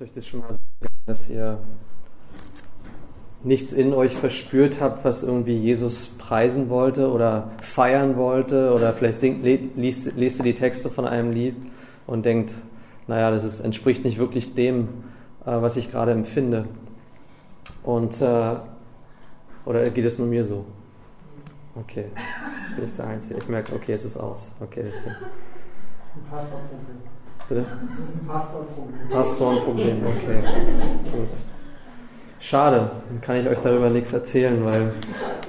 Euch das schon mal so gegangen, dass ihr nichts in euch verspürt habt, was irgendwie Jesus preisen wollte oder feiern wollte oder vielleicht singt, liest, liest ihr die Texte von einem Lied und denkt, naja, das ist, entspricht nicht wirklich dem, äh, was ich gerade empfinde. Und, äh, oder geht es nur mir so? Okay, bin ich der Einzige. Ich merke, okay, es ist aus. Okay, deswegen. Das ist ein Pastorproblem. Bitte? Das ist ein Pastorenproblem. Pastorenproblem, okay. Gut. Schade, dann kann ich euch darüber nichts erzählen, weil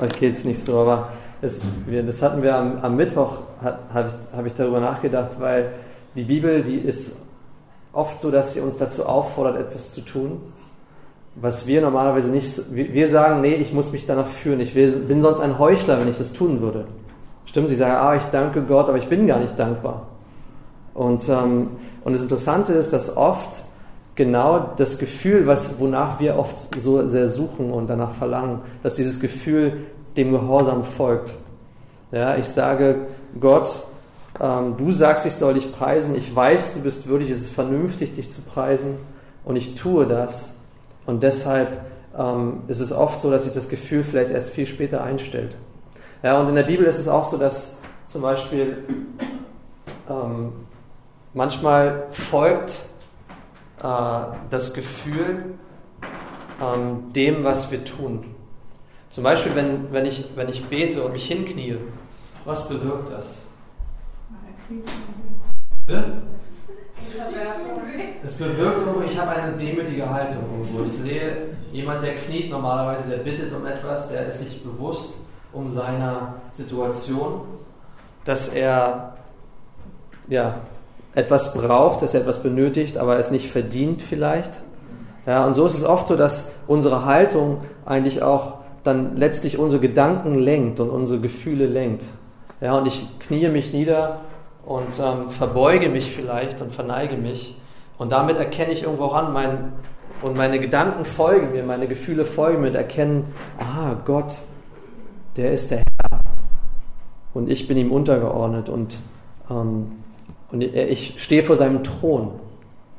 euch geht es nicht so. Aber es, wir, das hatten wir am, am Mittwoch, habe ich, hab ich darüber nachgedacht, weil die Bibel, die ist oft so, dass sie uns dazu auffordert, etwas zu tun, was wir normalerweise nicht. Wir sagen, nee, ich muss mich danach führen. Ich bin sonst ein Heuchler, wenn ich das tun würde. Stimmt, sie sagen, ah, ich danke Gott, aber ich bin gar nicht dankbar. Und, ähm, und das Interessante ist, dass oft genau das Gefühl, was, wonach wir oft so sehr suchen und danach verlangen, dass dieses Gefühl dem Gehorsam folgt. Ja, ich sage, Gott, ähm, du sagst, ich soll dich preisen, ich weiß, du bist würdig, es ist vernünftig, dich zu preisen und ich tue das. Und deshalb ähm, ist es oft so, dass sich das Gefühl vielleicht erst viel später einstellt. Ja, und in der Bibel ist es auch so, dass zum Beispiel ähm, manchmal folgt äh, das Gefühl ähm, dem, was wir tun. Zum Beispiel, wenn, wenn, ich, wenn ich bete und mich hinknie, was bewirkt das? Es bewirkt ich habe eine demütige Haltung irgendwo. Ich sehe, jemand, der kniet normalerweise, der bittet um etwas, der ist sich bewusst um seiner Situation, dass er ja, etwas braucht, dass er etwas benötigt, aber es nicht verdient vielleicht. Ja, und so ist es oft so, dass unsere Haltung eigentlich auch dann letztlich unsere Gedanken lenkt und unsere Gefühle lenkt. Ja, und ich kniee mich nieder und ähm, verbeuge mich vielleicht und verneige mich. Und damit erkenne ich irgendwo auch an, mein, und meine Gedanken folgen mir, meine Gefühle folgen mir und erkennen, ah, Gott, der ist der Herr. Und ich bin ihm untergeordnet und ähm, und ich stehe vor seinem Thron.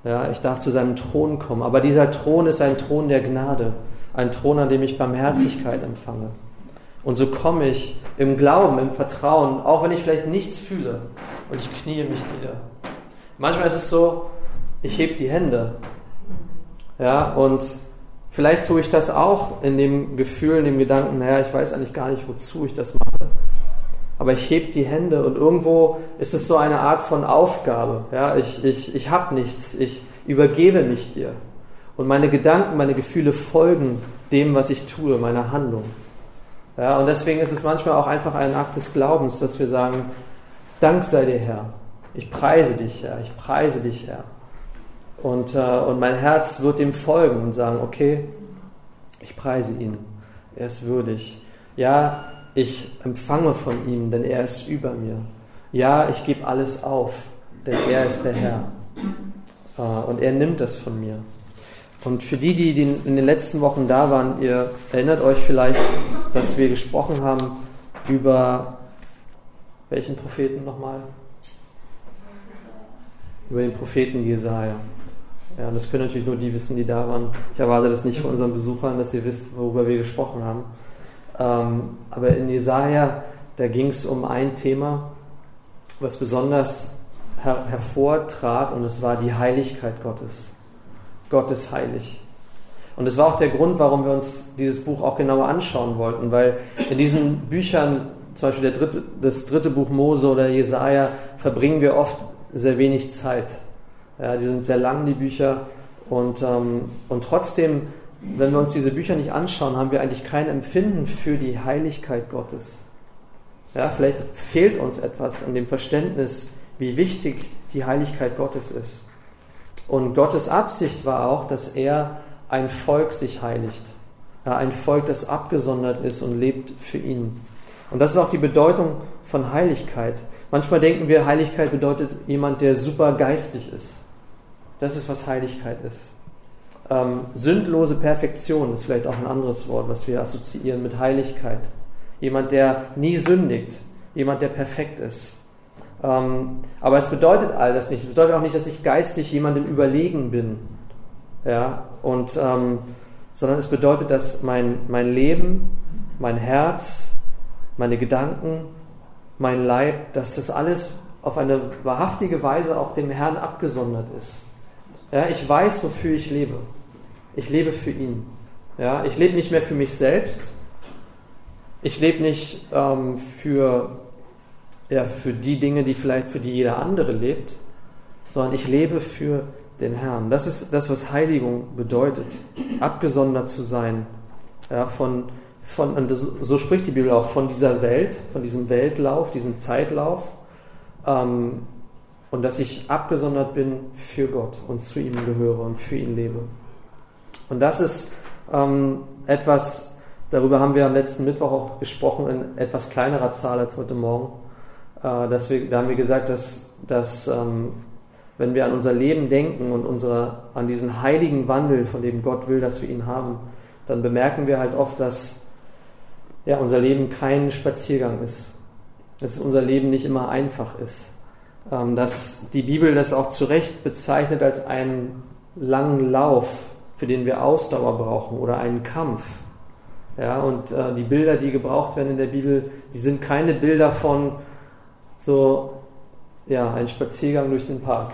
Ja, ich darf zu seinem Thron kommen. Aber dieser Thron ist ein Thron der Gnade. Ein Thron, an dem ich Barmherzigkeit empfange. Und so komme ich im Glauben, im Vertrauen, auch wenn ich vielleicht nichts fühle. Und ich kniee mich nieder. Manchmal ist es so, ich heb die Hände. Ja, und vielleicht tue ich das auch in dem Gefühl, in dem Gedanken, naja, ich weiß eigentlich gar nicht, wozu ich das aber ich heb die Hände und irgendwo ist es so eine Art von Aufgabe. Ja, ich, ich, ich habe nichts, ich übergebe mich dir. Und meine Gedanken, meine Gefühle folgen dem, was ich tue, meiner Handlung. Ja, und deswegen ist es manchmal auch einfach ein Akt des Glaubens, dass wir sagen, Dank sei dir Herr. Ich preise dich, Herr. Ich preise dich, Herr. Und, äh, und mein Herz wird dem folgen und sagen, okay, ich preise ihn. Er ist würdig. Ja, ich empfange von ihm, denn er ist über mir. Ja, ich gebe alles auf, denn er ist der Herr. Äh, und er nimmt das von mir. Und für die, die in den letzten Wochen da waren, ihr erinnert euch vielleicht, dass wir gesprochen haben über welchen Propheten nochmal? Über den Propheten Jesaja. Ja, das können natürlich nur die wissen, die da waren. Ich erwarte das nicht von unseren Besuchern, dass ihr wisst, worüber wir gesprochen haben. Ähm, aber in Jesaja, da ging es um ein Thema, was besonders her hervortrat, und es war die Heiligkeit Gottes. Gott ist heilig. Und das war auch der Grund, warum wir uns dieses Buch auch genauer anschauen wollten, weil in diesen Büchern, zum Beispiel dritte, das dritte Buch Mose oder Jesaja, verbringen wir oft sehr wenig Zeit. Ja, die sind sehr lang, die Bücher, und, ähm, und trotzdem wenn wir uns diese Bücher nicht anschauen, haben wir eigentlich kein Empfinden für die Heiligkeit Gottes. Ja, vielleicht fehlt uns etwas an dem Verständnis, wie wichtig die Heiligkeit Gottes ist. Und Gottes Absicht war auch, dass er ein Volk sich heiligt. Ja, ein Volk, das abgesondert ist und lebt für ihn. Und das ist auch die Bedeutung von Heiligkeit. Manchmal denken wir, Heiligkeit bedeutet jemand, der super geistig ist. Das ist, was Heiligkeit ist. Ähm, sündlose Perfektion ist vielleicht auch ein anderes Wort, was wir assoziieren mit Heiligkeit. Jemand, der nie sündigt, jemand, der perfekt ist. Ähm, aber es bedeutet all das nicht. Es bedeutet auch nicht, dass ich geistlich jemandem überlegen bin. Ja, und, ähm, sondern es bedeutet, dass mein, mein Leben, mein Herz, meine Gedanken, mein Leib, dass das alles auf eine wahrhaftige Weise auch dem Herrn abgesondert ist. Ja, ich weiß, wofür ich lebe. Ich lebe für ihn. Ja, ich lebe nicht mehr für mich selbst. Ich lebe nicht ähm, für, ja, für die Dinge, die vielleicht für die jeder andere lebt, sondern ich lebe für den Herrn. Das ist das, was Heiligung bedeutet. Abgesondert zu sein. Ja, von, von, und so spricht die Bibel auch von dieser Welt, von diesem Weltlauf, diesem Zeitlauf. Ähm, und dass ich abgesondert bin für Gott und zu ihm gehöre und für ihn lebe. Und das ist ähm, etwas, darüber haben wir am letzten Mittwoch auch gesprochen, in etwas kleinerer Zahl als heute Morgen. Äh, dass wir, da haben wir gesagt, dass, dass ähm, wenn wir an unser Leben denken und unsere, an diesen heiligen Wandel, von dem Gott will, dass wir ihn haben, dann bemerken wir halt oft, dass ja, unser Leben kein Spaziergang ist. Dass unser Leben nicht immer einfach ist. Ähm, dass die Bibel das auch zu Recht bezeichnet als einen langen Lauf, für den wir Ausdauer brauchen oder einen Kampf. Ja, und äh, die Bilder, die gebraucht werden in der Bibel, die sind keine Bilder von so, ja, ein Spaziergang durch den Park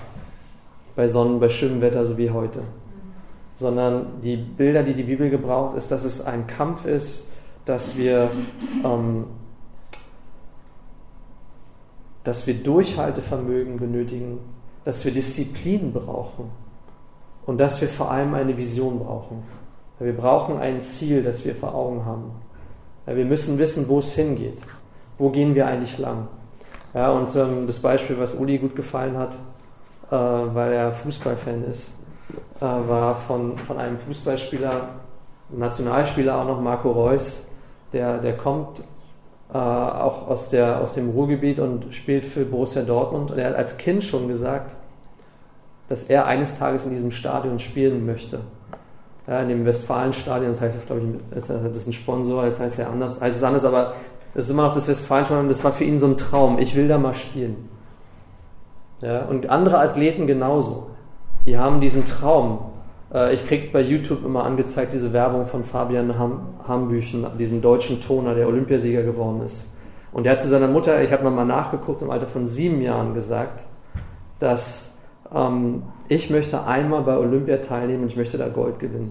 bei Sonnen, bei schönem Wetter, so wie heute. Sondern die Bilder, die die Bibel gebraucht, ist, dass es ein Kampf ist, dass wir, ähm, dass wir Durchhaltevermögen benötigen, dass wir Disziplin brauchen und dass wir vor allem eine Vision brauchen. Wir brauchen ein Ziel, das wir vor Augen haben. Wir müssen wissen, wo es hingeht. Wo gehen wir eigentlich lang? Ja, und ähm, das Beispiel, was Uli gut gefallen hat, äh, weil er Fußballfan ist, äh, war von, von einem Fußballspieler, Nationalspieler auch noch, Marco Reus, der, der kommt äh, auch aus, der, aus dem Ruhrgebiet und spielt für Borussia Dortmund. Und er hat als Kind schon gesagt, dass er eines Tages in diesem Stadion spielen möchte. Ja, in dem Westfalenstadion, das heißt es, glaube ich, das ist ein Sponsor, das heißt ja anders, heißt es anders, aber es ist immer noch das Westfalenstadion, das war für ihn so ein Traum. Ich will da mal spielen. Ja, und andere Athleten genauso. Die haben diesen Traum. Äh, ich kriege bei YouTube immer angezeigt diese Werbung von Fabian Ham, Hambüchen, diesem deutschen Toner, der Olympiasieger geworden ist. Und der hat zu seiner Mutter, ich habe nochmal nachgeguckt, im Alter von sieben Jahren gesagt, dass ähm, ich möchte einmal bei Olympia teilnehmen und ich möchte da Gold gewinnen.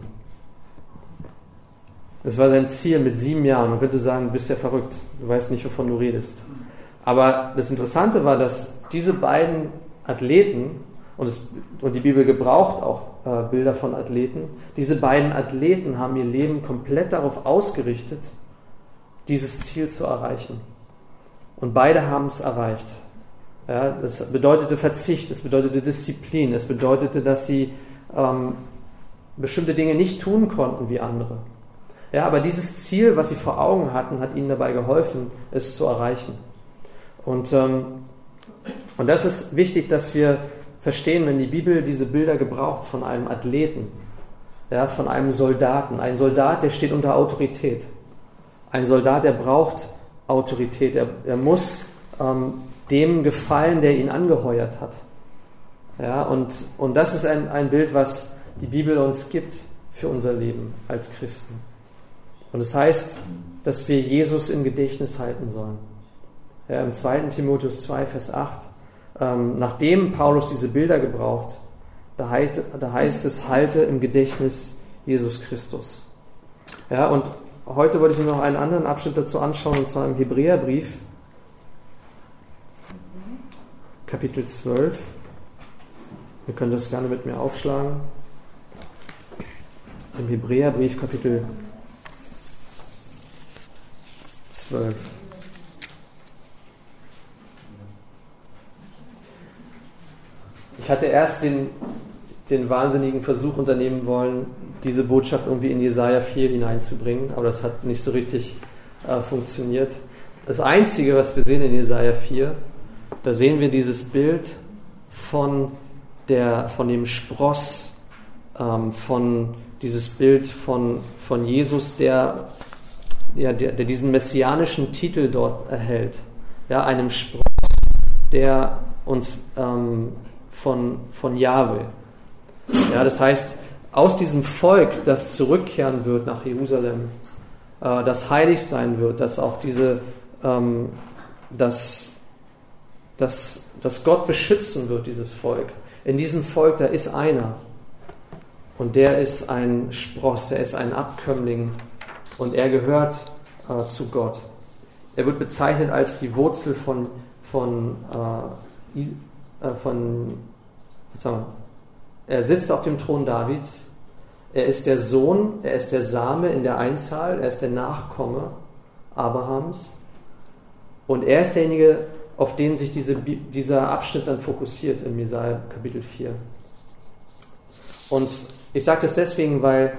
Das war sein Ziel mit sieben Jahren. Man könnte sagen, du bist ja verrückt, du weißt nicht, wovon du redest. Aber das Interessante war, dass diese beiden Athleten, und, es, und die Bibel gebraucht auch äh, Bilder von Athleten, diese beiden Athleten haben ihr Leben komplett darauf ausgerichtet, dieses Ziel zu erreichen. Und beide haben es erreicht. Ja, das bedeutete Verzicht, es bedeutete Disziplin, es bedeutete, dass sie ähm, bestimmte Dinge nicht tun konnten wie andere. Ja, aber dieses Ziel, was sie vor Augen hatten, hat ihnen dabei geholfen, es zu erreichen. Und, ähm, und das ist wichtig, dass wir verstehen, wenn die Bibel diese Bilder gebraucht von einem Athleten, ja, von einem Soldaten. Ein Soldat, der steht unter Autorität. Ein Soldat, der braucht Autorität. Er, er muss ähm, dem gefallen, der ihn angeheuert hat. Ja, und, und das ist ein, ein Bild, was die Bibel uns gibt für unser Leben als Christen. Und es das heißt, dass wir Jesus im Gedächtnis halten sollen ja, im 2. Timotheus 2, Vers 8, ähm, nachdem Paulus diese Bilder gebraucht, da, heißt, da heißt es, halte im Gedächtnis Jesus Christus. Ja, und heute wollte ich mir noch einen anderen Abschnitt dazu anschauen, und zwar im Hebräerbrief, Kapitel 12. Ihr könnt das gerne mit mir aufschlagen. Im Hebräerbrief, Kapitel 12. Ich hatte erst den, den wahnsinnigen Versuch unternehmen wollen, diese Botschaft irgendwie in Jesaja 4 hineinzubringen, aber das hat nicht so richtig äh, funktioniert. Das Einzige, was wir sehen in Jesaja 4, da sehen wir dieses Bild von, der, von dem Spross, ähm, von dieses Bild von, von Jesus, der, ja, der, der diesen messianischen Titel dort erhält. Ja, einem Spross, der uns ähm, von, von Jahwe. Ja, das heißt, aus diesem Volk, das zurückkehren wird nach Jerusalem, äh, das heilig sein wird, dass auch diese, ähm, dass, dass, dass Gott beschützen wird, dieses Volk. In diesem Volk, da ist einer. Und der ist ein Spross, er ist ein Abkömmling und er gehört äh, zu Gott. Er wird bezeichnet als die Wurzel von, von, äh, äh von er sitzt auf dem Thron Davids, er ist der Sohn, er ist der Same in der Einzahl, er ist der Nachkomme Abrahams und er ist derjenige, auf den sich diese, dieser Abschnitt dann fokussiert in Jesaja Kapitel 4. Und ich sage das deswegen, weil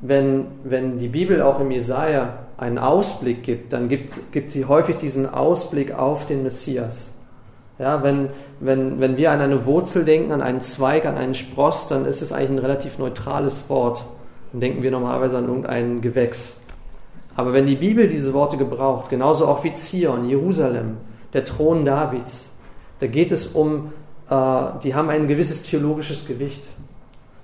wenn, wenn die Bibel auch im Jesaja einen Ausblick gibt, dann gibt, gibt sie häufig diesen Ausblick auf den Messias. Ja, wenn, wenn, wenn wir an eine Wurzel denken, an einen Zweig, an einen Spross, dann ist es eigentlich ein relativ neutrales Wort. Dann denken wir normalerweise an irgendein Gewächs. Aber wenn die Bibel diese Worte gebraucht, genauso auch wie Zion, Jerusalem, der Thron Davids, da geht es um, äh, die haben ein gewisses theologisches Gewicht,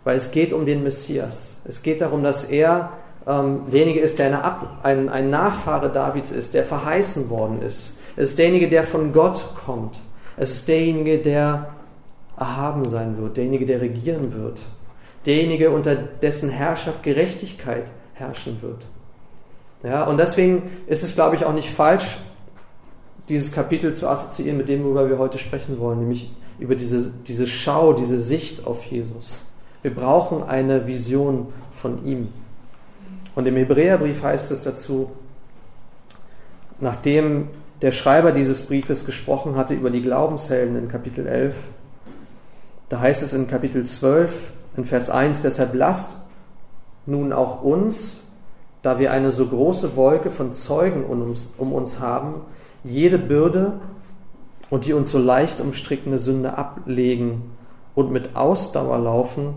weil es geht um den Messias. Es geht darum, dass er ähm, derjenige ist, der Ab ein, ein Nachfahre Davids ist, der verheißen worden ist. Es ist derjenige, der von Gott kommt. Es ist derjenige, der erhaben sein wird, derjenige, der regieren wird, derjenige, unter dessen Herrschaft Gerechtigkeit herrschen wird. Ja, und deswegen ist es, glaube ich, auch nicht falsch, dieses Kapitel zu assoziieren mit dem, worüber wir heute sprechen wollen, nämlich über diese, diese Schau, diese Sicht auf Jesus. Wir brauchen eine Vision von ihm. Und im Hebräerbrief heißt es dazu, nachdem der Schreiber dieses Briefes gesprochen hatte über die Glaubenshelden in Kapitel 11. Da heißt es in Kapitel 12, in Vers 1, deshalb lasst nun auch uns, da wir eine so große Wolke von Zeugen um uns, um uns haben, jede Bürde und die uns so leicht umstrickende Sünde ablegen und mit Ausdauer laufen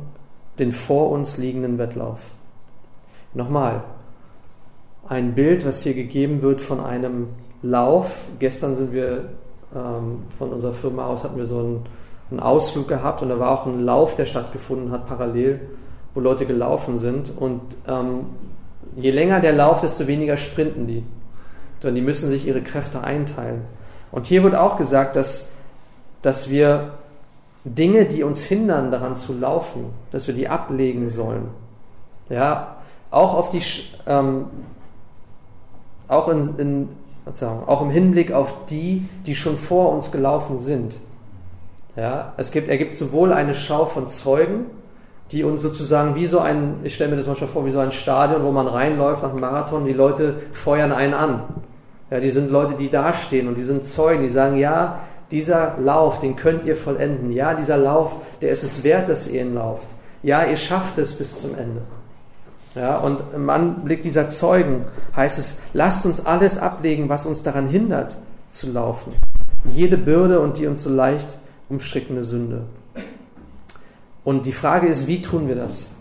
den vor uns liegenden Wettlauf. Nochmal, ein Bild, was hier gegeben wird von einem Lauf. Gestern sind wir ähm, von unserer Firma aus hatten wir so einen, einen, Ausflug gehabt und da war auch ein Lauf, der stattgefunden hat parallel, wo Leute gelaufen sind. Und ähm, je länger der Lauf, desto weniger sprinten die. Denn die müssen sich ihre Kräfte einteilen. Und hier wird auch gesagt, dass, dass wir Dinge, die uns hindern, daran zu laufen, dass wir die ablegen sollen. Ja, auch auf die, ähm, auch in, in auch im Hinblick auf die, die schon vor uns gelaufen sind. Ja, es gibt, er gibt sowohl eine Schau von Zeugen, die uns sozusagen wie so ein, ich stelle mir das manchmal vor, wie so ein Stadion, wo man reinläuft nach einem Marathon, die Leute feuern einen an. Ja, die sind Leute, die dastehen und die sind Zeugen, die sagen, ja, dieser Lauf, den könnt ihr vollenden. Ja, dieser Lauf, der ist es wert, dass ihr ihn lauft. Ja, ihr schafft es bis zum Ende. Ja, und im Anblick dieser Zeugen heißt es, lasst uns alles ablegen, was uns daran hindert zu laufen. Jede Bürde und die uns so leicht umstrickende Sünde. Und die Frage ist, wie tun wir das?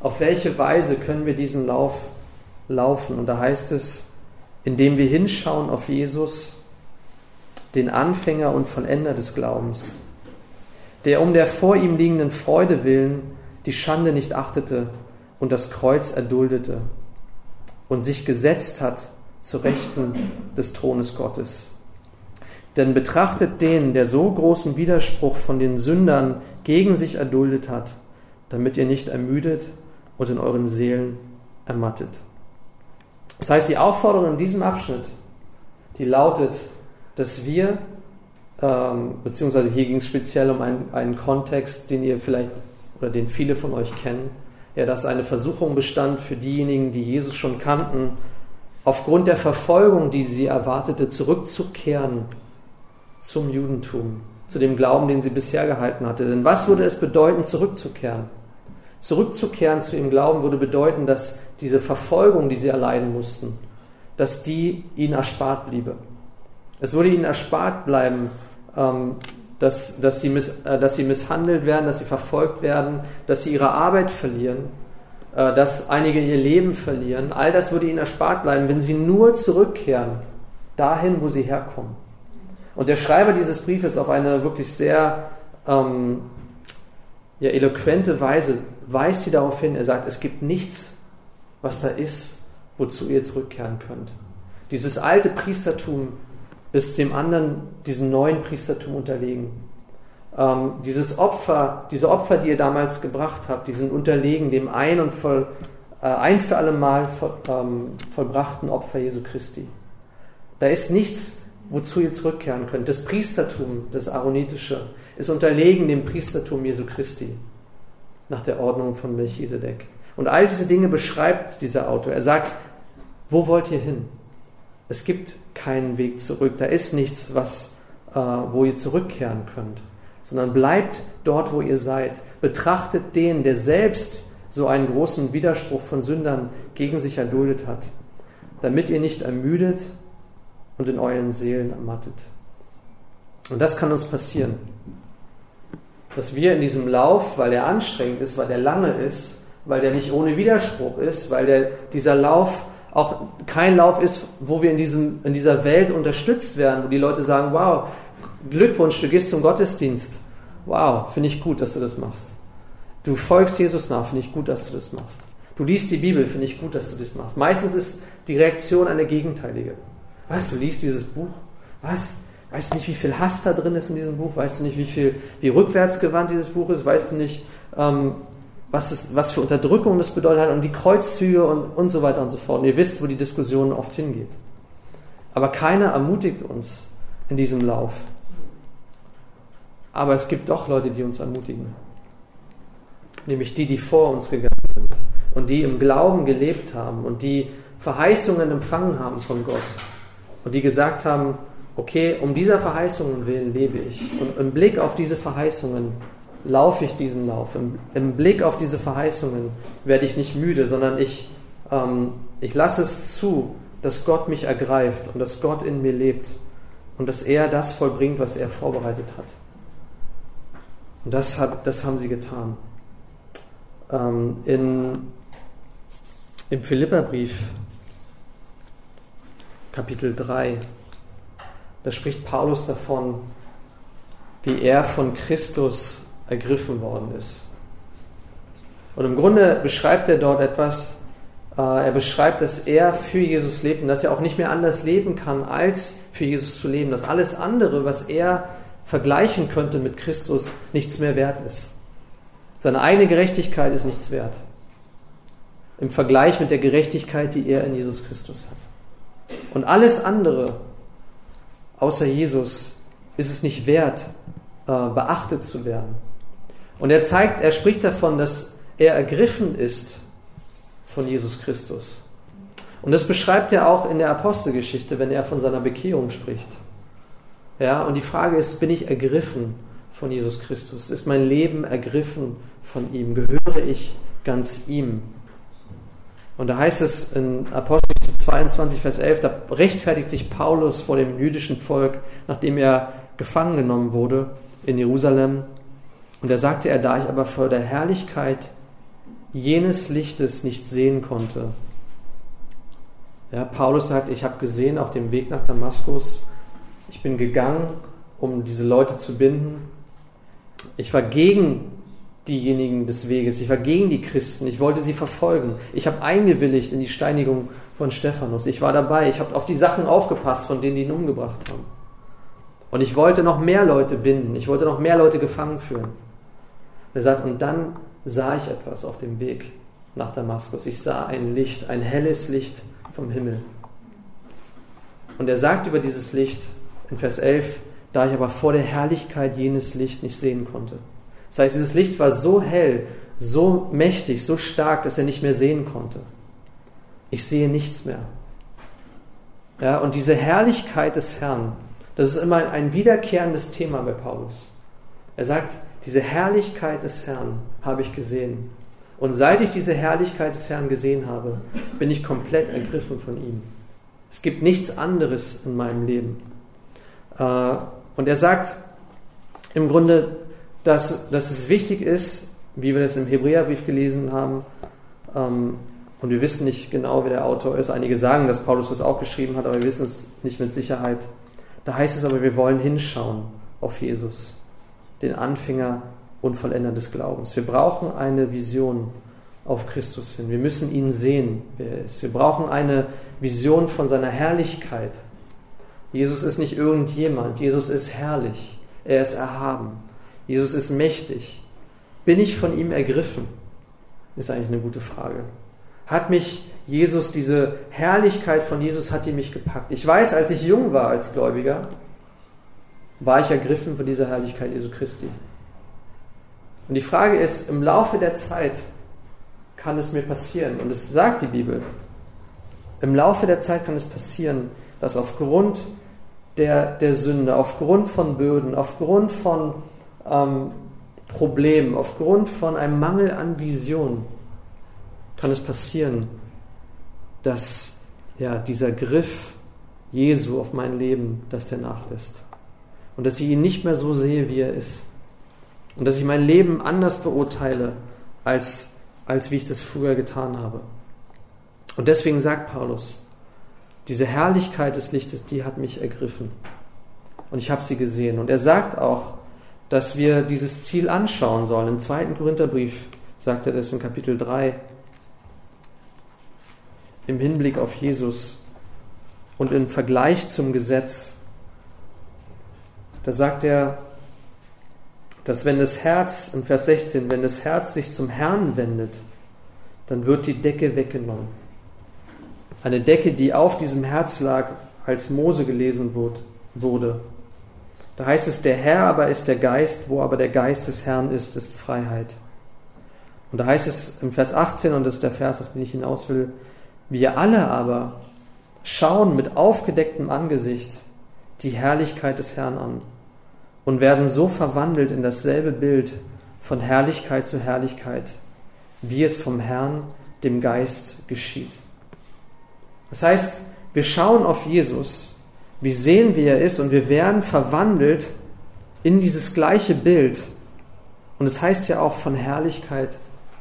Auf welche Weise können wir diesen Lauf laufen? Und da heißt es, indem wir hinschauen auf Jesus, den Anfänger und Vollender des Glaubens, der um der vor ihm liegenden Freude willen die Schande nicht achtete und das Kreuz erduldete und sich gesetzt hat zu Rechten des Thrones Gottes. Denn betrachtet den, der so großen Widerspruch von den Sündern gegen sich erduldet hat, damit ihr nicht ermüdet und in euren Seelen ermattet. Das heißt, die Aufforderung in diesem Abschnitt, die lautet, dass wir, ähm, beziehungsweise hier ging es speziell um einen, einen Kontext, den ihr vielleicht oder den viele von euch kennen, ja, dass eine Versuchung bestand für diejenigen, die Jesus schon kannten, aufgrund der Verfolgung, die sie erwartete, zurückzukehren zum Judentum, zu dem Glauben, den sie bisher gehalten hatte. Denn was würde es bedeuten, zurückzukehren? Zurückzukehren zu ihrem Glauben würde bedeuten, dass diese Verfolgung, die sie erleiden mussten, dass die ihnen erspart bliebe. Es würde ihnen erspart bleiben, ähm, dass, dass, sie miss, äh, dass sie misshandelt werden, dass sie verfolgt werden, dass sie ihre Arbeit verlieren, äh, dass einige ihr Leben verlieren. All das würde ihnen erspart bleiben, wenn sie nur zurückkehren dahin, wo sie herkommen. Und der Schreiber dieses Briefes auf eine wirklich sehr, ähm, ja, eloquente Weise weist sie darauf hin, er sagt, es gibt nichts, was da ist, wozu ihr zurückkehren könnt. Dieses alte Priestertum ist dem anderen, diesem neuen Priestertum unterlegen. Ähm, dieses Opfer, diese Opfer, die ihr damals gebracht habt, die sind unterlegen dem ein und voll, äh, ein für alle Mal voll, ähm, vollbrachten Opfer Jesu Christi. Da ist nichts, wozu ihr zurückkehren könnt. Das Priestertum, das Aaronitische, ist unterlegen dem Priestertum Jesu Christi nach der Ordnung von Melchisedek. Und all diese Dinge beschreibt dieser Autor. Er sagt, wo wollt ihr hin? Es gibt keinen Weg zurück. Da ist nichts, was, äh, wo ihr zurückkehren könnt, sondern bleibt dort, wo ihr seid. Betrachtet den, der selbst so einen großen Widerspruch von Sündern gegen sich erduldet hat, damit ihr nicht ermüdet und in euren Seelen ermattet. Und das kann uns passieren dass wir in diesem Lauf, weil er anstrengend ist, weil er lange ist, weil der nicht ohne Widerspruch ist, weil der, dieser Lauf auch kein Lauf ist, wo wir in, diesem, in dieser Welt unterstützt werden, wo die Leute sagen, wow, Glückwunsch, du gehst zum Gottesdienst. Wow, finde ich gut, dass du das machst. Du folgst Jesus nach, finde ich gut, dass du das machst. Du liest die Bibel, finde ich gut, dass du das machst. Meistens ist die Reaktion eine gegenteilige. Weißt du, liest dieses Buch? Was? Weißt du nicht, wie viel Hass da drin ist in diesem Buch? Weißt du nicht, wie viel, wie rückwärtsgewandt dieses Buch ist? Weißt du nicht, ähm, was, es, was für Unterdrückung das bedeutet hat und die Kreuzzüge und, und so weiter und so fort. Und ihr wisst, wo die Diskussion oft hingeht. Aber keiner ermutigt uns in diesem Lauf. Aber es gibt doch Leute, die uns ermutigen. Nämlich die, die vor uns gegangen sind und die im Glauben gelebt haben und die Verheißungen empfangen haben von Gott und die gesagt haben, okay, um dieser Verheißungen willen lebe ich. Und im Blick auf diese Verheißungen laufe ich diesen Lauf. Im, im Blick auf diese Verheißungen werde ich nicht müde, sondern ich, ähm, ich lasse es zu, dass Gott mich ergreift und dass Gott in mir lebt und dass er das vollbringt, was er vorbereitet hat. Und das, hat, das haben sie getan. Ähm, in, Im Philipperbrief, Kapitel 3, da spricht Paulus davon, wie er von Christus ergriffen worden ist. Und im Grunde beschreibt er dort etwas, äh, er beschreibt, dass er für Jesus lebt und dass er auch nicht mehr anders leben kann, als für Jesus zu leben. Dass alles andere, was er vergleichen könnte mit Christus, nichts mehr wert ist. Seine eigene Gerechtigkeit ist nichts wert. Im Vergleich mit der Gerechtigkeit, die er in Jesus Christus hat. Und alles andere außer Jesus ist es nicht wert, äh, beachtet zu werden. Und er zeigt, er spricht davon, dass er ergriffen ist von Jesus Christus. Und das beschreibt er auch in der Apostelgeschichte, wenn er von seiner Bekehrung spricht. Ja, und die Frage ist, bin ich ergriffen von Jesus Christus? Ist mein Leben ergriffen von ihm? Gehöre ich ganz ihm? Und da heißt es in Apostel 22, Vers 11, da rechtfertigt sich Paulus vor dem jüdischen Volk, nachdem er gefangen genommen wurde in Jerusalem. Und da sagte er, da ich aber vor der Herrlichkeit jenes Lichtes nicht sehen konnte. Ja, Paulus sagt, ich habe gesehen auf dem Weg nach Damaskus, ich bin gegangen, um diese Leute zu binden. Ich war gegen diejenigen des Weges. Ich war gegen die Christen. Ich wollte sie verfolgen. Ich habe eingewilligt in die Steinigung von Stephanus. Ich war dabei. Ich habe auf die Sachen aufgepasst, von denen die ihn umgebracht haben. Und ich wollte noch mehr Leute binden. Ich wollte noch mehr Leute gefangen führen. Er sagt, und dann sah ich etwas auf dem Weg nach Damaskus. Ich sah ein Licht, ein helles Licht vom Himmel. Und er sagt über dieses Licht in Vers 11, da ich aber vor der Herrlichkeit jenes Licht nicht sehen konnte. Das heißt, dieses Licht war so hell, so mächtig, so stark, dass er nicht mehr sehen konnte. Ich sehe nichts mehr. Ja, und diese Herrlichkeit des Herrn, das ist immer ein wiederkehrendes Thema bei Paulus. Er sagt, diese Herrlichkeit des Herrn habe ich gesehen. Und seit ich diese Herrlichkeit des Herrn gesehen habe, bin ich komplett ergriffen von ihm. Es gibt nichts anderes in meinem Leben. Äh, und er sagt im Grunde, dass, dass es wichtig ist, wie wir das im Hebräerbrief gelesen haben, ähm, und wir wissen nicht genau, wer der Autor ist. Einige sagen, dass Paulus das auch geschrieben hat, aber wir wissen es nicht mit Sicherheit. Da heißt es aber, wir wollen hinschauen auf Jesus, den Anfänger und Vollender des Glaubens. Wir brauchen eine Vision auf Christus hin. Wir müssen ihn sehen, wer er ist. Wir brauchen eine Vision von seiner Herrlichkeit. Jesus ist nicht irgendjemand. Jesus ist herrlich. Er ist erhaben. Jesus ist mächtig. Bin ich von ihm ergriffen? Ist eigentlich eine gute Frage. Hat mich Jesus, diese Herrlichkeit von Jesus, hat die mich gepackt? Ich weiß, als ich jung war als Gläubiger, war ich ergriffen von dieser Herrlichkeit Jesu Christi. Und die Frage ist, im Laufe der Zeit kann es mir passieren, und es sagt die Bibel, im Laufe der Zeit kann es passieren, dass aufgrund der, der Sünde, aufgrund von Böden, aufgrund von ähm, Problemen, aufgrund von einem Mangel an Vision, kann es passieren, dass ja, dieser Griff Jesu auf mein Leben, dass der nachlässt. Und dass ich ihn nicht mehr so sehe, wie er ist. Und dass ich mein Leben anders beurteile, als, als wie ich das früher getan habe. Und deswegen sagt Paulus, diese Herrlichkeit des Lichtes, die hat mich ergriffen. Und ich habe sie gesehen. Und er sagt auch, dass wir dieses Ziel anschauen sollen. Im zweiten Korintherbrief sagt er das in Kapitel 3 im Hinblick auf Jesus und im Vergleich zum Gesetz. Da sagt er, dass wenn das Herz, in Vers 16, wenn das Herz sich zum Herrn wendet, dann wird die Decke weggenommen. Eine Decke, die auf diesem Herz lag, als Mose gelesen wurde. Da heißt es, der Herr aber ist der Geist, wo aber der Geist des Herrn ist, ist Freiheit. Und da heißt es im Vers 18, und das ist der Vers, auf den ich hinaus will, wir alle aber schauen mit aufgedecktem Angesicht die Herrlichkeit des Herrn an und werden so verwandelt in dasselbe Bild von Herrlichkeit zu Herrlichkeit, wie es vom Herrn, dem Geist, geschieht. Das heißt, wir schauen auf Jesus, wir sehen, wie er ist und wir werden verwandelt in dieses gleiche Bild. Und es heißt ja auch von Herrlichkeit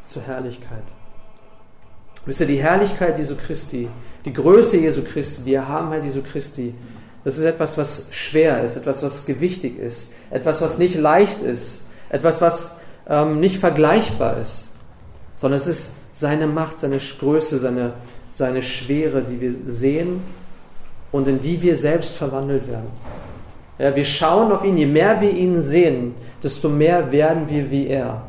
zu Herrlichkeit. Wisst ihr, die Herrlichkeit Jesu Christi, die Größe Jesu Christi, die Erhabenheit Jesu Christi, das ist etwas, was schwer ist, etwas, was gewichtig ist, etwas, was nicht leicht ist, etwas, was ähm, nicht vergleichbar ist, sondern es ist seine Macht, seine Größe, seine, seine Schwere, die wir sehen und in die wir selbst verwandelt werden. Ja, wir schauen auf ihn, je mehr wir ihn sehen, desto mehr werden wir wie er.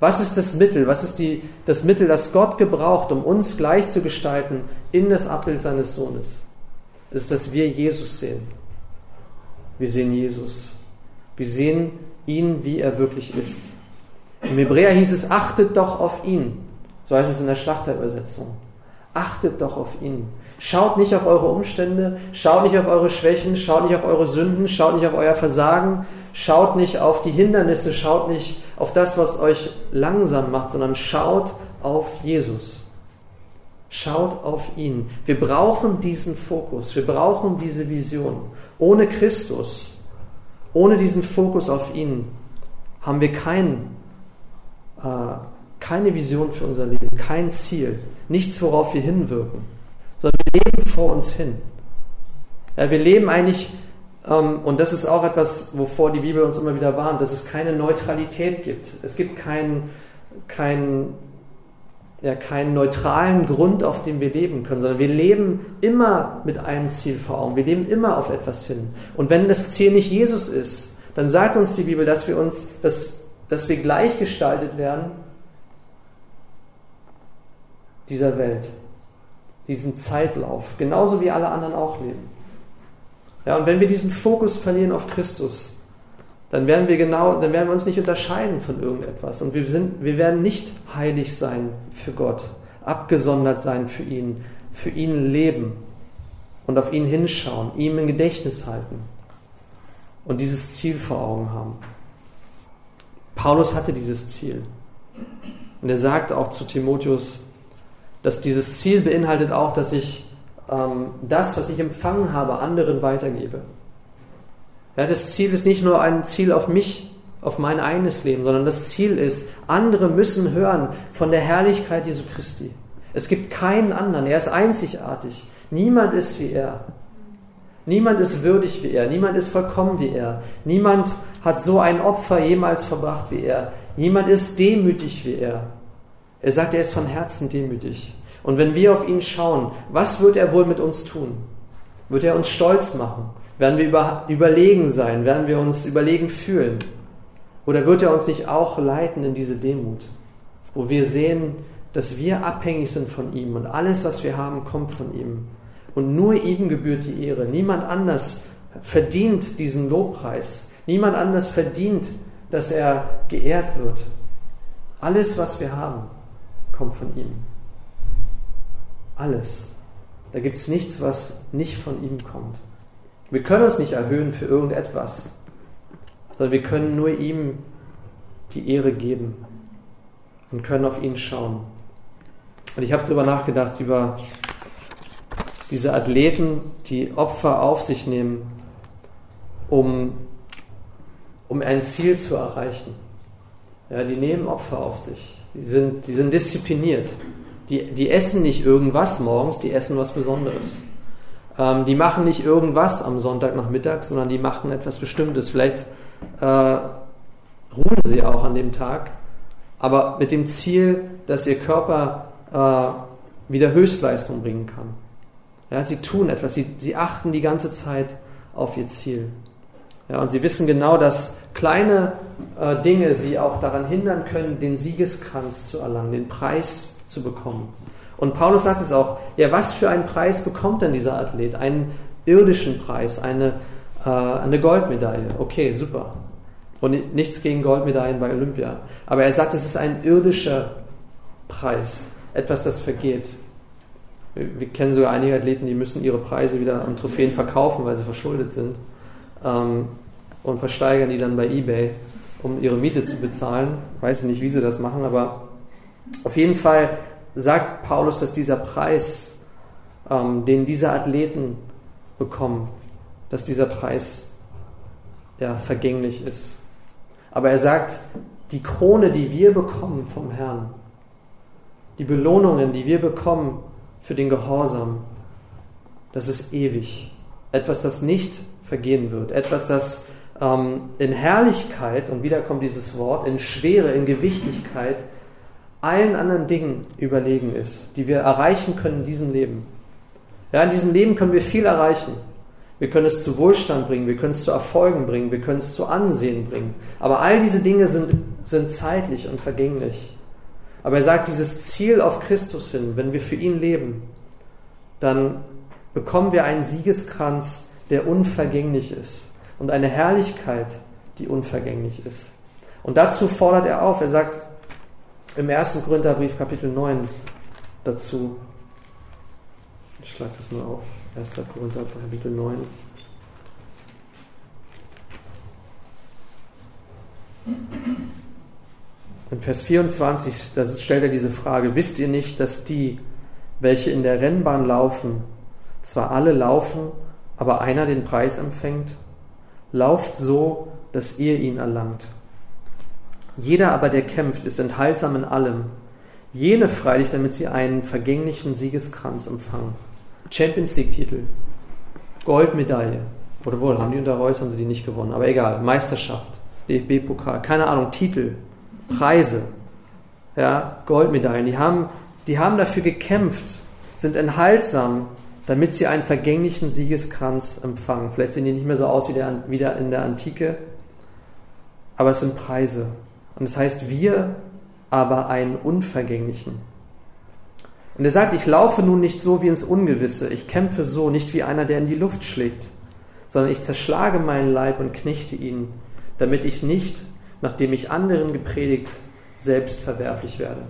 Was ist das Mittel? Was ist die, das Mittel, das Gott gebraucht, um uns gleich zu gestalten in das Abbild seines Sohnes? Ist, dass wir Jesus sehen. Wir sehen Jesus. Wir sehen ihn, wie er wirklich ist. Im Hebräer hieß es, achtet doch auf ihn. So heißt es in der Schlachterübersetzung. Achtet doch auf ihn. Schaut nicht auf eure Umstände, schaut nicht auf eure Schwächen, schaut nicht auf eure Sünden, schaut nicht auf euer Versagen, Schaut nicht auf die Hindernisse, schaut nicht auf das, was euch langsam macht, sondern schaut auf Jesus. Schaut auf ihn. Wir brauchen diesen Fokus, wir brauchen diese Vision. Ohne Christus, ohne diesen Fokus auf ihn, haben wir kein, äh, keine Vision für unser Leben, kein Ziel, nichts, worauf wir hinwirken, sondern wir leben vor uns hin. Ja, wir leben eigentlich ähm, und das ist auch etwas, wovor die Bibel uns immer wieder warnt, dass es keine Neutralität gibt. Es gibt keinen kein, ja, keinen neutralen Grund, auf dem wir leben können, sondern wir leben immer mit einem Ziel vor Augen. Wir leben immer auf etwas hin. Und wenn das Ziel nicht Jesus ist, dann sagt uns die Bibel, dass wir uns, dass, dass wir gleichgestaltet werden dieser Welt, diesen Zeitlauf, genauso wie alle anderen auch leben. Ja, und wenn wir diesen Fokus verlieren auf Christus, dann werden wir genau, dann werden wir uns nicht unterscheiden von irgendetwas. Und wir, sind, wir werden nicht heilig sein für Gott, abgesondert sein für ihn, für ihn leben und auf ihn hinschauen, ihm im Gedächtnis halten und dieses Ziel vor Augen haben. Paulus hatte dieses Ziel. Und er sagt auch zu Timotheus, dass dieses Ziel beinhaltet auch, dass ich ähm, das, was ich empfangen habe, anderen weitergebe. Ja, das Ziel ist nicht nur ein Ziel auf mich, auf mein eigenes Leben, sondern das Ziel ist, andere müssen hören von der Herrlichkeit Jesu Christi. Es gibt keinen anderen, er ist einzigartig. Niemand ist wie er. Niemand ist würdig wie er. Niemand ist vollkommen wie er. Niemand hat so ein Opfer jemals verbracht wie er. Niemand ist demütig wie er. Er sagt, er ist von Herzen demütig. Und wenn wir auf ihn schauen, was wird er wohl mit uns tun? Wird er uns stolz machen? Werden wir über, überlegen sein? Werden wir uns überlegen fühlen? Oder wird er uns nicht auch leiten in diese Demut, wo wir sehen, dass wir abhängig sind von ihm und alles, was wir haben, kommt von ihm. Und nur ihm gebührt die Ehre. Niemand anders verdient diesen Lobpreis. Niemand anders verdient, dass er geehrt wird. Alles, was wir haben, kommt von ihm. Alles. Da gibt es nichts, was nicht von ihm kommt. Wir können uns nicht erhöhen für irgendetwas, sondern wir können nur ihm die Ehre geben und können auf ihn schauen. Und ich habe darüber nachgedacht, über diese Athleten, die Opfer auf sich nehmen, um, um ein Ziel zu erreichen. Ja, die nehmen Opfer auf sich. Die sind, die sind diszipliniert. Die, die essen nicht irgendwas morgens, die essen was Besonderes. Ähm, die machen nicht irgendwas am Sonntagnachmittag, sondern die machen etwas Bestimmtes. Vielleicht äh, ruhen sie auch an dem Tag, aber mit dem Ziel, dass ihr Körper äh, wieder Höchstleistung bringen kann. Ja, sie tun etwas, sie, sie achten die ganze Zeit auf ihr Ziel. Ja, und sie wissen genau, dass kleine äh, Dinge sie auch daran hindern können, den Siegeskranz zu erlangen, den Preis zu bekommen. Und Paulus sagt es auch, ja, was für einen Preis bekommt denn dieser Athlet? Einen irdischen Preis, eine, äh, eine Goldmedaille. Okay, super. Und nichts gegen Goldmedaillen bei Olympia. Aber er sagt, es ist ein irdischer Preis, etwas, das vergeht. Wir, wir kennen sogar einige Athleten, die müssen ihre Preise wieder an Trophäen verkaufen, weil sie verschuldet sind. Ähm, und versteigern die dann bei eBay, um ihre Miete zu bezahlen. Ich weiß nicht, wie sie das machen, aber auf jeden Fall sagt Paulus, dass dieser Preis, ähm, den diese Athleten bekommen, dass dieser Preis ja, vergänglich ist. Aber er sagt, die Krone, die wir bekommen vom Herrn, die Belohnungen, die wir bekommen für den Gehorsam, das ist ewig. Etwas, das nicht vergehen wird. Etwas, das ähm, in Herrlichkeit, und wieder kommt dieses Wort, in Schwere, in Gewichtigkeit, allen anderen Dingen überlegen ist, die wir erreichen können in diesem Leben. Ja, in diesem Leben können wir viel erreichen. Wir können es zu Wohlstand bringen, wir können es zu Erfolgen bringen, wir können es zu Ansehen bringen. Aber all diese Dinge sind, sind zeitlich und vergänglich. Aber er sagt, dieses Ziel auf Christus hin, wenn wir für ihn leben, dann bekommen wir einen Siegeskranz, der unvergänglich ist und eine Herrlichkeit, die unvergänglich ist. Und dazu fordert er auf, er sagt im 1. Korintherbrief Kapitel 9 dazu, ich schlage das nur auf, 1. Korinther Kapitel 9. In Vers 24, da stellt er diese Frage, wisst ihr nicht, dass die, welche in der Rennbahn laufen, zwar alle laufen, aber einer den Preis empfängt? Lauft so, dass ihr ihn erlangt. Jeder aber, der kämpft, ist enthaltsam in allem. Jene freilich, damit sie einen vergänglichen Siegeskranz empfangen. Champions League-Titel, Goldmedaille. Oder wohl, haben die unter Reus, haben sie die nicht gewonnen. Aber egal, Meisterschaft, DFB-Pokal, keine Ahnung, Titel, Preise, ja, Goldmedaillen. Die haben, die haben dafür gekämpft, sind enthaltsam, damit sie einen vergänglichen Siegeskranz empfangen. Vielleicht sehen die nicht mehr so aus wie, der, wie der in der Antike, aber es sind Preise. Und das heißt, wir aber einen unvergänglichen. Und er sagt, ich laufe nun nicht so wie ins Ungewisse, ich kämpfe so, nicht wie einer, der in die Luft schlägt, sondern ich zerschlage meinen Leib und knechte ihn, damit ich nicht, nachdem ich anderen gepredigt, selbst verwerflich werde.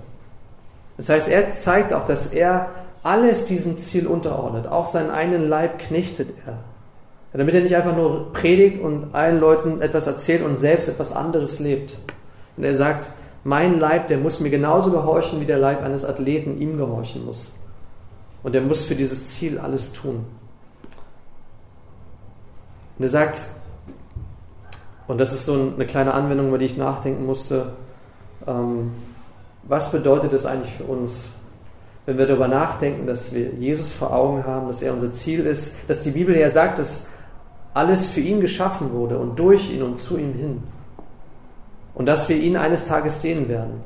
Das heißt, er zeigt auch, dass er alles diesem Ziel unterordnet. Auch seinen eigenen Leib knechtet er. Damit er nicht einfach nur predigt und allen Leuten etwas erzählt und selbst etwas anderes lebt. Und er sagt, mein Leib, der muss mir genauso gehorchen, wie der Leib eines Athleten ihm gehorchen muss. Und er muss für dieses Ziel alles tun. Und er sagt, und das ist so eine kleine Anwendung, über die ich nachdenken musste, ähm, was bedeutet das eigentlich für uns, wenn wir darüber nachdenken, dass wir Jesus vor Augen haben, dass er unser Ziel ist, dass die Bibel ja sagt, dass alles für ihn geschaffen wurde und durch ihn und zu ihm hin. Und dass wir ihn eines Tages sehen werden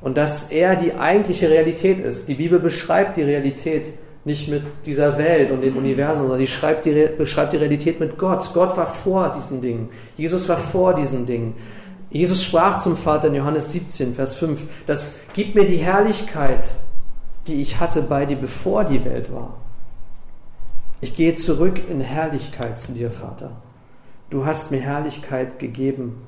und dass er die eigentliche Realität ist. Die Bibel beschreibt die Realität nicht mit dieser Welt und dem Universum, sondern die schreibt die, beschreibt die Realität mit Gott. Gott war vor diesen Dingen. Jesus war vor diesen Dingen. Jesus sprach zum Vater in Johannes 17, Vers 5, das gibt mir die Herrlichkeit, die ich hatte bei dir, bevor die Welt war. Ich gehe zurück in Herrlichkeit zu dir, Vater. Du hast mir Herrlichkeit gegeben.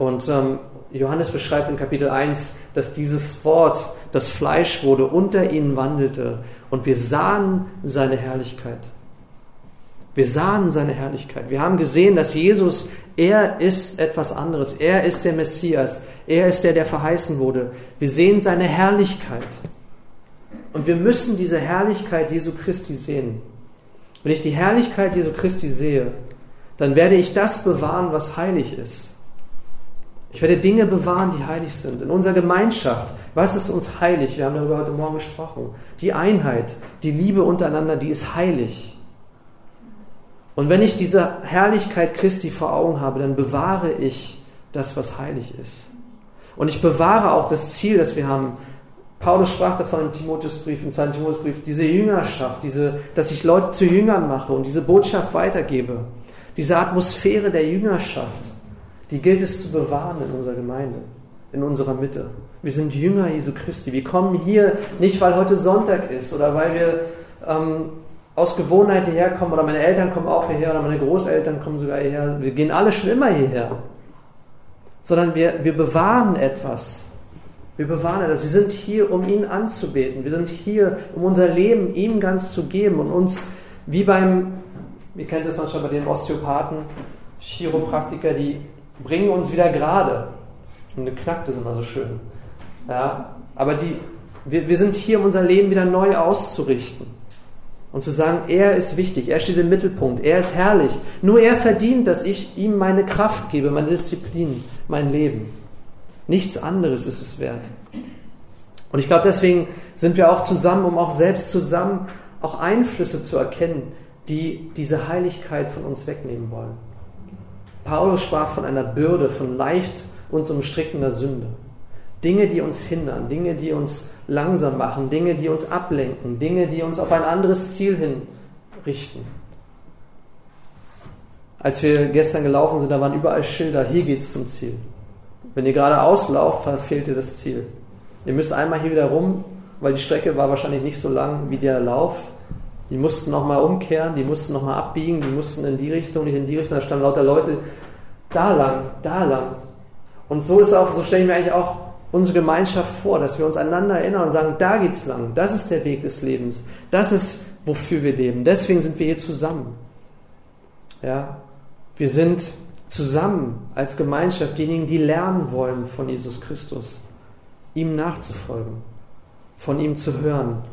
Und ähm, Johannes beschreibt in Kapitel 1, dass dieses Wort, das Fleisch wurde, unter ihnen wandelte und wir sahen seine Herrlichkeit. Wir sahen seine Herrlichkeit. Wir haben gesehen, dass Jesus, er ist etwas anderes. Er ist der Messias. Er ist der, der verheißen wurde. Wir sehen seine Herrlichkeit. Und wir müssen diese Herrlichkeit Jesu Christi sehen. Wenn ich die Herrlichkeit Jesu Christi sehe, dann werde ich das bewahren, was heilig ist. Ich werde Dinge bewahren, die heilig sind. In unserer Gemeinschaft, was ist uns heilig? Wir haben darüber heute Morgen gesprochen. Die Einheit, die Liebe untereinander, die ist heilig. Und wenn ich diese Herrlichkeit Christi vor Augen habe, dann bewahre ich das, was heilig ist. Und ich bewahre auch das Ziel, das wir haben. Paulus sprach davon im Timotheusbrief, im zweiten Timotheusbrief, diese Jüngerschaft, diese, dass ich Leute zu Jüngern mache und diese Botschaft weitergebe. Diese Atmosphäre der Jüngerschaft die gilt es zu bewahren in unserer Gemeinde, in unserer Mitte. Wir sind Jünger Jesu Christi. Wir kommen hier nicht, weil heute Sonntag ist oder weil wir ähm, aus Gewohnheit hierher kommen oder meine Eltern kommen auch hierher oder meine Großeltern kommen sogar hierher. Wir gehen alle schon immer hierher. Sondern wir, wir bewahren etwas. Wir bewahren etwas. Wir sind hier, um ihn anzubeten. Wir sind hier, um unser Leben ihm ganz zu geben und uns wie beim, ihr kennt das manchmal bei den Osteopathen, Chiropraktiker, die bringen uns wieder gerade. Und geknackt ist immer so schön. Ja, aber die, wir, wir sind hier, um unser Leben wieder neu auszurichten. Und zu sagen, er ist wichtig, er steht im Mittelpunkt, er ist herrlich. Nur er verdient, dass ich ihm meine Kraft gebe, meine Disziplin, mein Leben. Nichts anderes ist es wert. Und ich glaube, deswegen sind wir auch zusammen, um auch selbst zusammen auch Einflüsse zu erkennen, die diese Heiligkeit von uns wegnehmen wollen. Paulus sprach von einer Bürde, von leicht uns umstrickender Sünde. Dinge, die uns hindern, Dinge, die uns langsam machen, Dinge, die uns ablenken, Dinge, die uns auf ein anderes Ziel hinrichten. Als wir gestern gelaufen sind, da waren überall Schilder, hier geht's zum Ziel. Wenn ihr geradeaus lauft, verfehlt ihr das Ziel. Ihr müsst einmal hier wieder rum, weil die Strecke war wahrscheinlich nicht so lang wie der Lauf. Die mussten nochmal umkehren, die mussten nochmal abbiegen, die mussten in die Richtung, nicht in die Richtung. Da standen lauter Leute, da lang, da lang. Und so ist auch, so stelle ich mir eigentlich auch unsere Gemeinschaft vor, dass wir uns einander erinnern und sagen, da geht's lang, das ist der Weg des Lebens, das ist, wofür wir leben. Deswegen sind wir hier zusammen. Ja, wir sind zusammen als Gemeinschaft diejenigen, die lernen wollen von Jesus Christus, ihm nachzufolgen, von ihm zu hören,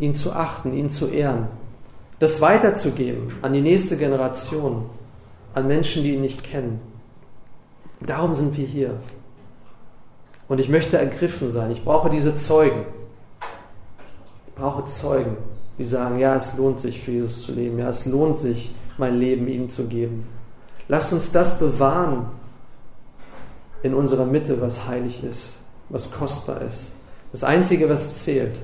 ihn zu achten, ihn zu ehren das weiterzugeben an die nächste Generation, an Menschen, die ihn nicht kennen. Darum sind wir hier. Und ich möchte ergriffen sein. Ich brauche diese Zeugen. Ich brauche Zeugen, die sagen, ja, es lohnt sich für Jesus zu leben. Ja, es lohnt sich, mein Leben ihm zu geben. Lasst uns das bewahren in unserer Mitte, was heilig ist, was kostbar ist. Das Einzige, was zählt.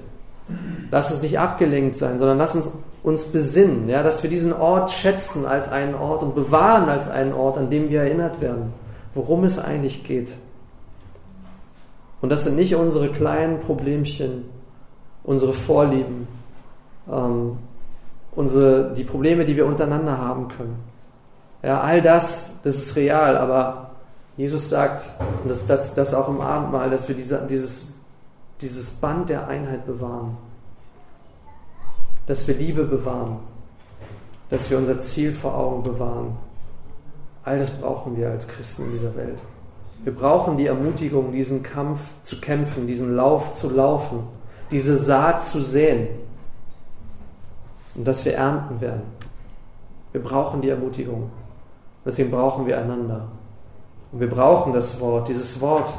Lass uns nicht abgelenkt sein, sondern lass uns uns besinnen, ja, dass wir diesen Ort schätzen als einen Ort und bewahren als einen Ort, an dem wir erinnert werden, worum es eigentlich geht. Und das sind nicht unsere kleinen Problemchen, unsere Vorlieben, ähm, unsere, die Probleme, die wir untereinander haben können. Ja, all das, das ist real, aber Jesus sagt, und das, das, das auch im Abendmahl, dass wir diese, dieses, dieses Band der Einheit bewahren dass wir Liebe bewahren, dass wir unser Ziel vor Augen bewahren. All das brauchen wir als Christen in dieser Welt. Wir brauchen die Ermutigung, diesen Kampf zu kämpfen, diesen Lauf zu laufen, diese Saat zu säen und dass wir ernten werden. Wir brauchen die Ermutigung. Deswegen brauchen wir einander. Und wir brauchen das Wort. Dieses Wort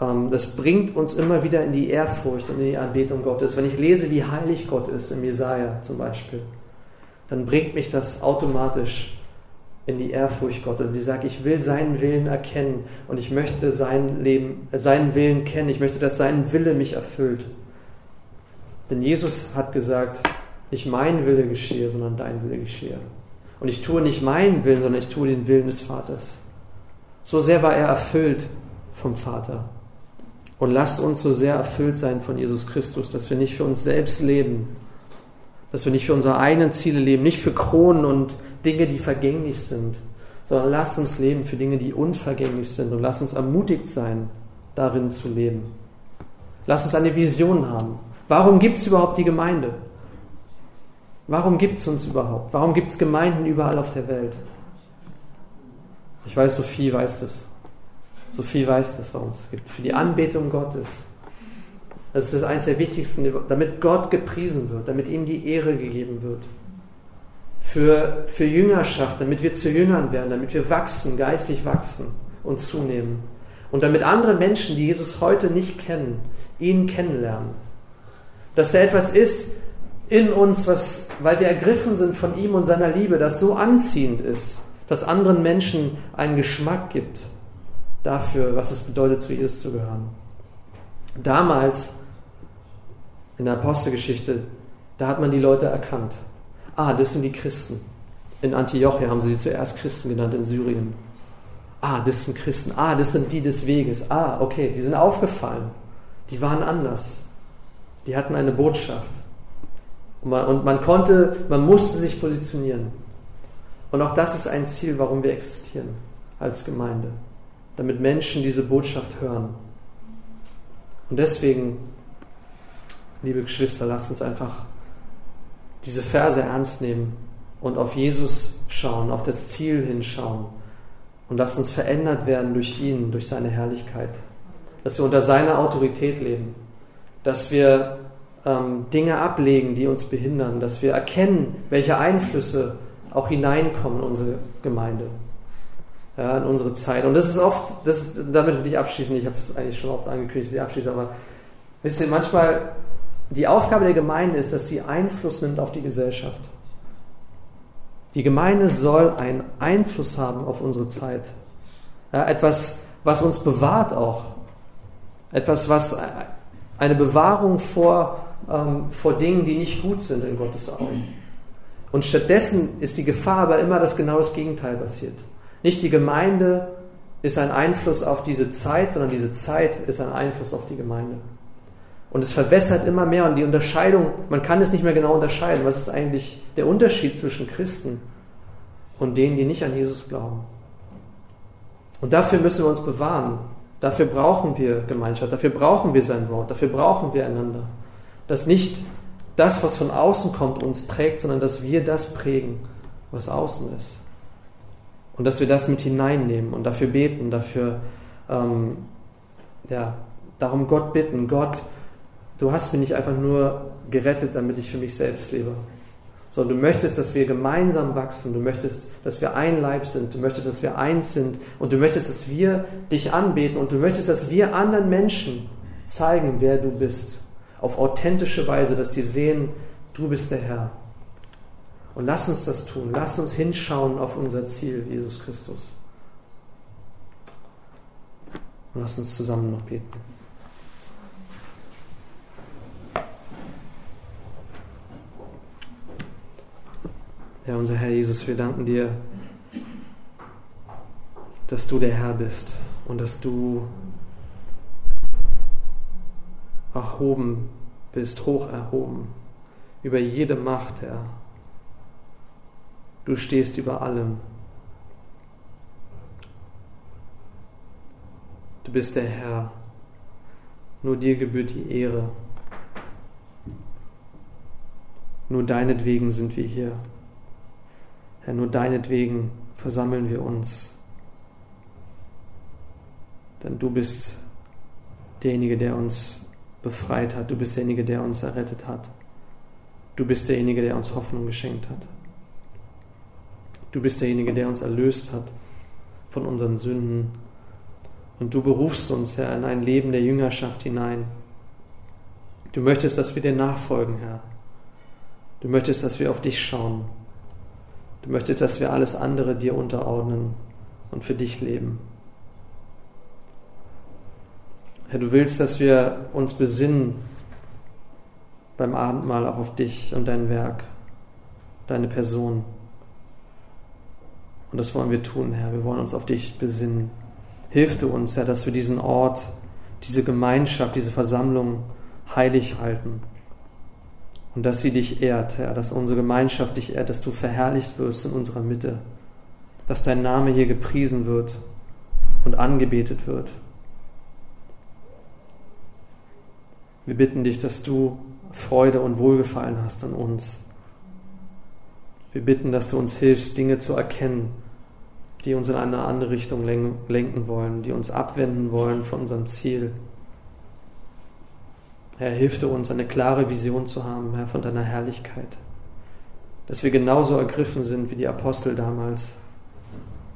das bringt uns immer wieder in die Ehrfurcht und in die Anbetung Gottes. Wenn ich lese, wie heilig Gott ist, im Jesaja zum Beispiel, dann bringt mich das automatisch in die Ehrfurcht Gottes, die sagt, ich will seinen Willen erkennen und ich möchte sein Leben, äh, seinen Willen kennen, ich möchte, dass sein Wille mich erfüllt. Denn Jesus hat gesagt, nicht mein Wille geschehe, sondern dein Wille geschehe. Und ich tue nicht meinen Willen, sondern ich tue den Willen des Vaters. So sehr war er erfüllt vom Vater. Und lasst uns so sehr erfüllt sein von Jesus Christus, dass wir nicht für uns selbst leben, dass wir nicht für unsere eigenen Ziele leben, nicht für Kronen und Dinge, die vergänglich sind, sondern lasst uns leben für Dinge, die unvergänglich sind und lasst uns ermutigt sein, darin zu leben. Lasst uns eine Vision haben. Warum gibt es überhaupt die Gemeinde? Warum gibt es uns überhaupt? Warum gibt es Gemeinden überall auf der Welt? Ich weiß, Sophie weiß das. Sophie weiß das, warum es gibt. Für die Anbetung Gottes. Das ist eines der wichtigsten, damit Gott gepriesen wird, damit ihm die Ehre gegeben wird. Für, für Jüngerschaft, damit wir zu Jüngern werden, damit wir wachsen, geistlich wachsen und zunehmen. Und damit andere Menschen, die Jesus heute nicht kennen, ihn kennenlernen. Dass er etwas ist, in uns, was, weil wir ergriffen sind von ihm und seiner Liebe, das so anziehend ist, dass anderen Menschen einen Geschmack gibt dafür, was es bedeutet, zu Jesus zu gehören. Damals in der Apostelgeschichte, da hat man die Leute erkannt. Ah, das sind die Christen. In Antiochia haben sie sie zuerst Christen genannt, in Syrien. Ah, das sind Christen. Ah, das sind die des Weges. Ah, okay, die sind aufgefallen. Die waren anders. Die hatten eine Botschaft. Und man, und man konnte, man musste sich positionieren. Und auch das ist ein Ziel, warum wir existieren als Gemeinde. Damit Menschen diese Botschaft hören. Und deswegen, liebe Geschwister, lasst uns einfach diese Verse ernst nehmen und auf Jesus schauen, auf das Ziel hinschauen. Und lasst uns verändert werden durch ihn, durch seine Herrlichkeit. Dass wir unter seiner Autorität leben. Dass wir ähm, Dinge ablegen, die uns behindern, dass wir erkennen, welche Einflüsse auch hineinkommen in unsere Gemeinde, ja, in unsere Zeit. Und das ist oft, das damit würde ich abschließen, ich habe es eigentlich schon oft angekündigt, dass ich abschließe, aber wisst ihr, manchmal die Aufgabe der Gemeinde ist, dass sie Einfluss nimmt auf die Gesellschaft. Die Gemeinde soll einen Einfluss haben auf unsere Zeit. Ja, etwas, was uns bewahrt auch. Etwas, was eine Bewahrung vor ähm, vor Dingen, die nicht gut sind in Gottes Augen. Und stattdessen ist die Gefahr aber immer, dass genau das Gegenteil passiert. Nicht die Gemeinde ist ein Einfluss auf diese Zeit, sondern diese Zeit ist ein Einfluss auf die Gemeinde. Und es verwässert immer mehr und die Unterscheidung, man kann es nicht mehr genau unterscheiden. Was ist eigentlich der Unterschied zwischen Christen und denen, die nicht an Jesus glauben? Und dafür müssen wir uns bewahren. Dafür brauchen wir Gemeinschaft, dafür brauchen wir sein Wort, dafür brauchen wir einander dass nicht das, was von außen kommt, uns prägt, sondern dass wir das prägen, was außen ist. Und dass wir das mit hineinnehmen und dafür beten, dafür, ähm, ja, darum Gott bitten, Gott, du hast mich nicht einfach nur gerettet, damit ich für mich selbst lebe, sondern du möchtest, dass wir gemeinsam wachsen, du möchtest, dass wir ein Leib sind, du möchtest, dass wir eins sind. Und du möchtest, dass wir dich anbeten. Und du möchtest, dass wir anderen Menschen zeigen, wer du bist. Auf authentische Weise, dass die sehen, du bist der Herr. Und lass uns das tun. Lass uns hinschauen auf unser Ziel, Jesus Christus. Und lass uns zusammen noch beten. Ja, unser Herr Jesus, wir danken dir, dass du der Herr bist und dass du erhoben bist, hoch erhoben, über jede Macht, Herr. Du stehst über allem. Du bist der Herr. Nur dir gebührt die Ehre. Nur deinetwegen sind wir hier. Herr, nur deinetwegen versammeln wir uns. Denn du bist derjenige, der uns befreit hat. Du bist derjenige, der uns errettet hat. Du bist derjenige, der uns Hoffnung geschenkt hat. Du bist derjenige, der uns erlöst hat von unseren Sünden. Und du berufst uns, Herr, in ein Leben der Jüngerschaft hinein. Du möchtest, dass wir dir nachfolgen, Herr. Du möchtest, dass wir auf dich schauen. Du möchtest, dass wir alles andere dir unterordnen und für dich leben. Herr, du willst, dass wir uns besinnen beim Abendmahl auch auf dich und dein Werk, deine Person. Und das wollen wir tun, Herr. Wir wollen uns auf dich besinnen. Hilf du uns, Herr, dass wir diesen Ort, diese Gemeinschaft, diese Versammlung heilig halten. Und dass sie dich ehrt, Herr, dass unsere Gemeinschaft dich ehrt, dass du verherrlicht wirst in unserer Mitte, dass dein Name hier gepriesen wird und angebetet wird. Wir bitten dich, dass du Freude und Wohlgefallen hast an uns. Wir bitten, dass du uns hilfst, Dinge zu erkennen, die uns in eine andere Richtung lenken wollen, die uns abwenden wollen von unserem Ziel. Herr, hilf dir uns, eine klare Vision zu haben, Herr, von deiner Herrlichkeit. Dass wir genauso ergriffen sind wie die Apostel damals,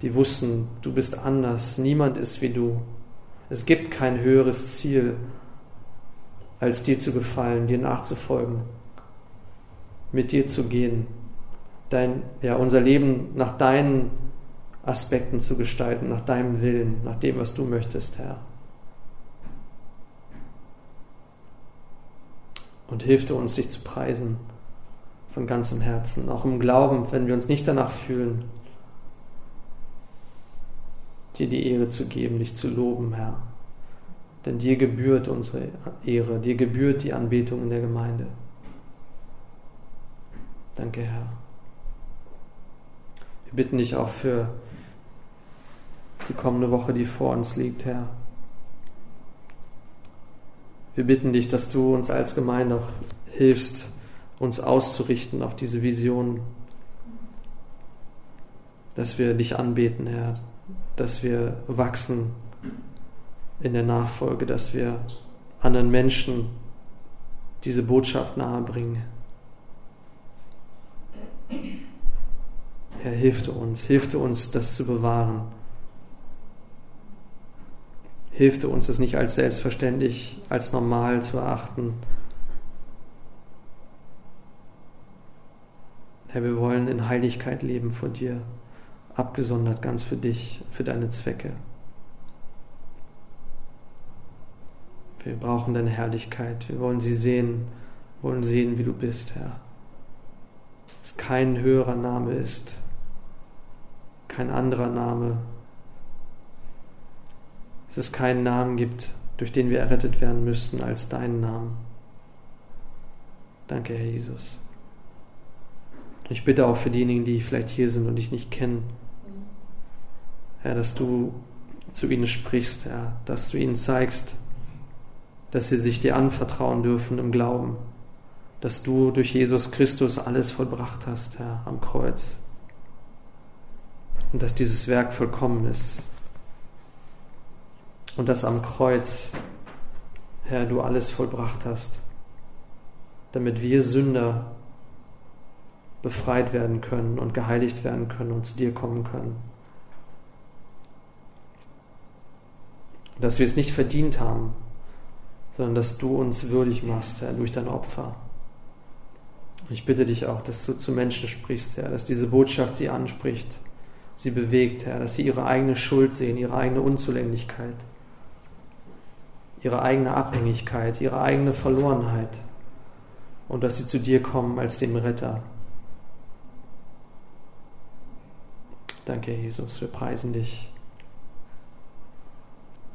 die wussten, du bist anders, niemand ist wie du. Es gibt kein höheres Ziel als dir zu gefallen, dir nachzufolgen, mit dir zu gehen, dein, ja, unser Leben nach deinen Aspekten zu gestalten, nach deinem Willen, nach dem, was du möchtest, Herr. Und hilf dir uns, dich zu preisen von ganzem Herzen, auch im Glauben, wenn wir uns nicht danach fühlen, dir die Ehre zu geben, dich zu loben, Herr. Denn dir gebührt unsere Ehre, dir gebührt die Anbetung in der Gemeinde. Danke, Herr. Wir bitten dich auch für die kommende Woche, die vor uns liegt, Herr. Wir bitten dich, dass du uns als Gemeinde auch hilfst, uns auszurichten auf diese Vision, dass wir dich anbeten, Herr, dass wir wachsen in der Nachfolge, dass wir anderen Menschen diese Botschaft nahebringen. Herr, hilf uns, hilf uns, das zu bewahren. Hilf uns, es nicht als selbstverständlich, als normal zu erachten. Herr, wir wollen in Heiligkeit leben vor dir, abgesondert ganz für dich, für deine Zwecke. Wir brauchen deine Herrlichkeit. Wir wollen sie sehen, wollen sehen, wie du bist, Herr. Dass kein höherer Name ist, kein anderer Name. Dass es keinen Namen gibt, durch den wir errettet werden müssten, als deinen Namen. Danke, Herr Jesus. Ich bitte auch für diejenigen, die vielleicht hier sind und dich nicht kennen, Herr, dass du zu ihnen sprichst, Herr, dass du ihnen zeigst, dass sie sich dir anvertrauen dürfen im Glauben, dass du durch Jesus Christus alles vollbracht hast, Herr, am Kreuz. Und dass dieses Werk vollkommen ist. Und dass am Kreuz, Herr, du alles vollbracht hast, damit wir Sünder befreit werden können und geheiligt werden können und zu dir kommen können. Dass wir es nicht verdient haben, sondern dass du uns würdig machst, Herr, durch dein Opfer. Ich bitte dich auch, dass du zu Menschen sprichst, Herr, dass diese Botschaft sie anspricht, sie bewegt, Herr, dass sie ihre eigene Schuld sehen, ihre eigene Unzulänglichkeit, ihre eigene Abhängigkeit, ihre eigene Verlorenheit und dass sie zu dir kommen als dem Retter. Danke, Jesus, wir preisen dich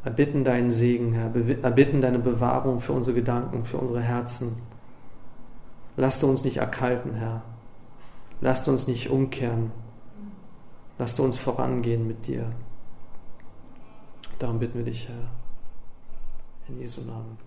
erbitten deinen Segen, Herr, erbitten deine Bewahrung für unsere Gedanken, für unsere Herzen. Lass du uns nicht erkalten, Herr. Lass uns nicht umkehren. Lass du uns vorangehen mit dir. Darum bitten wir dich, Herr. In Jesu Namen. Amen.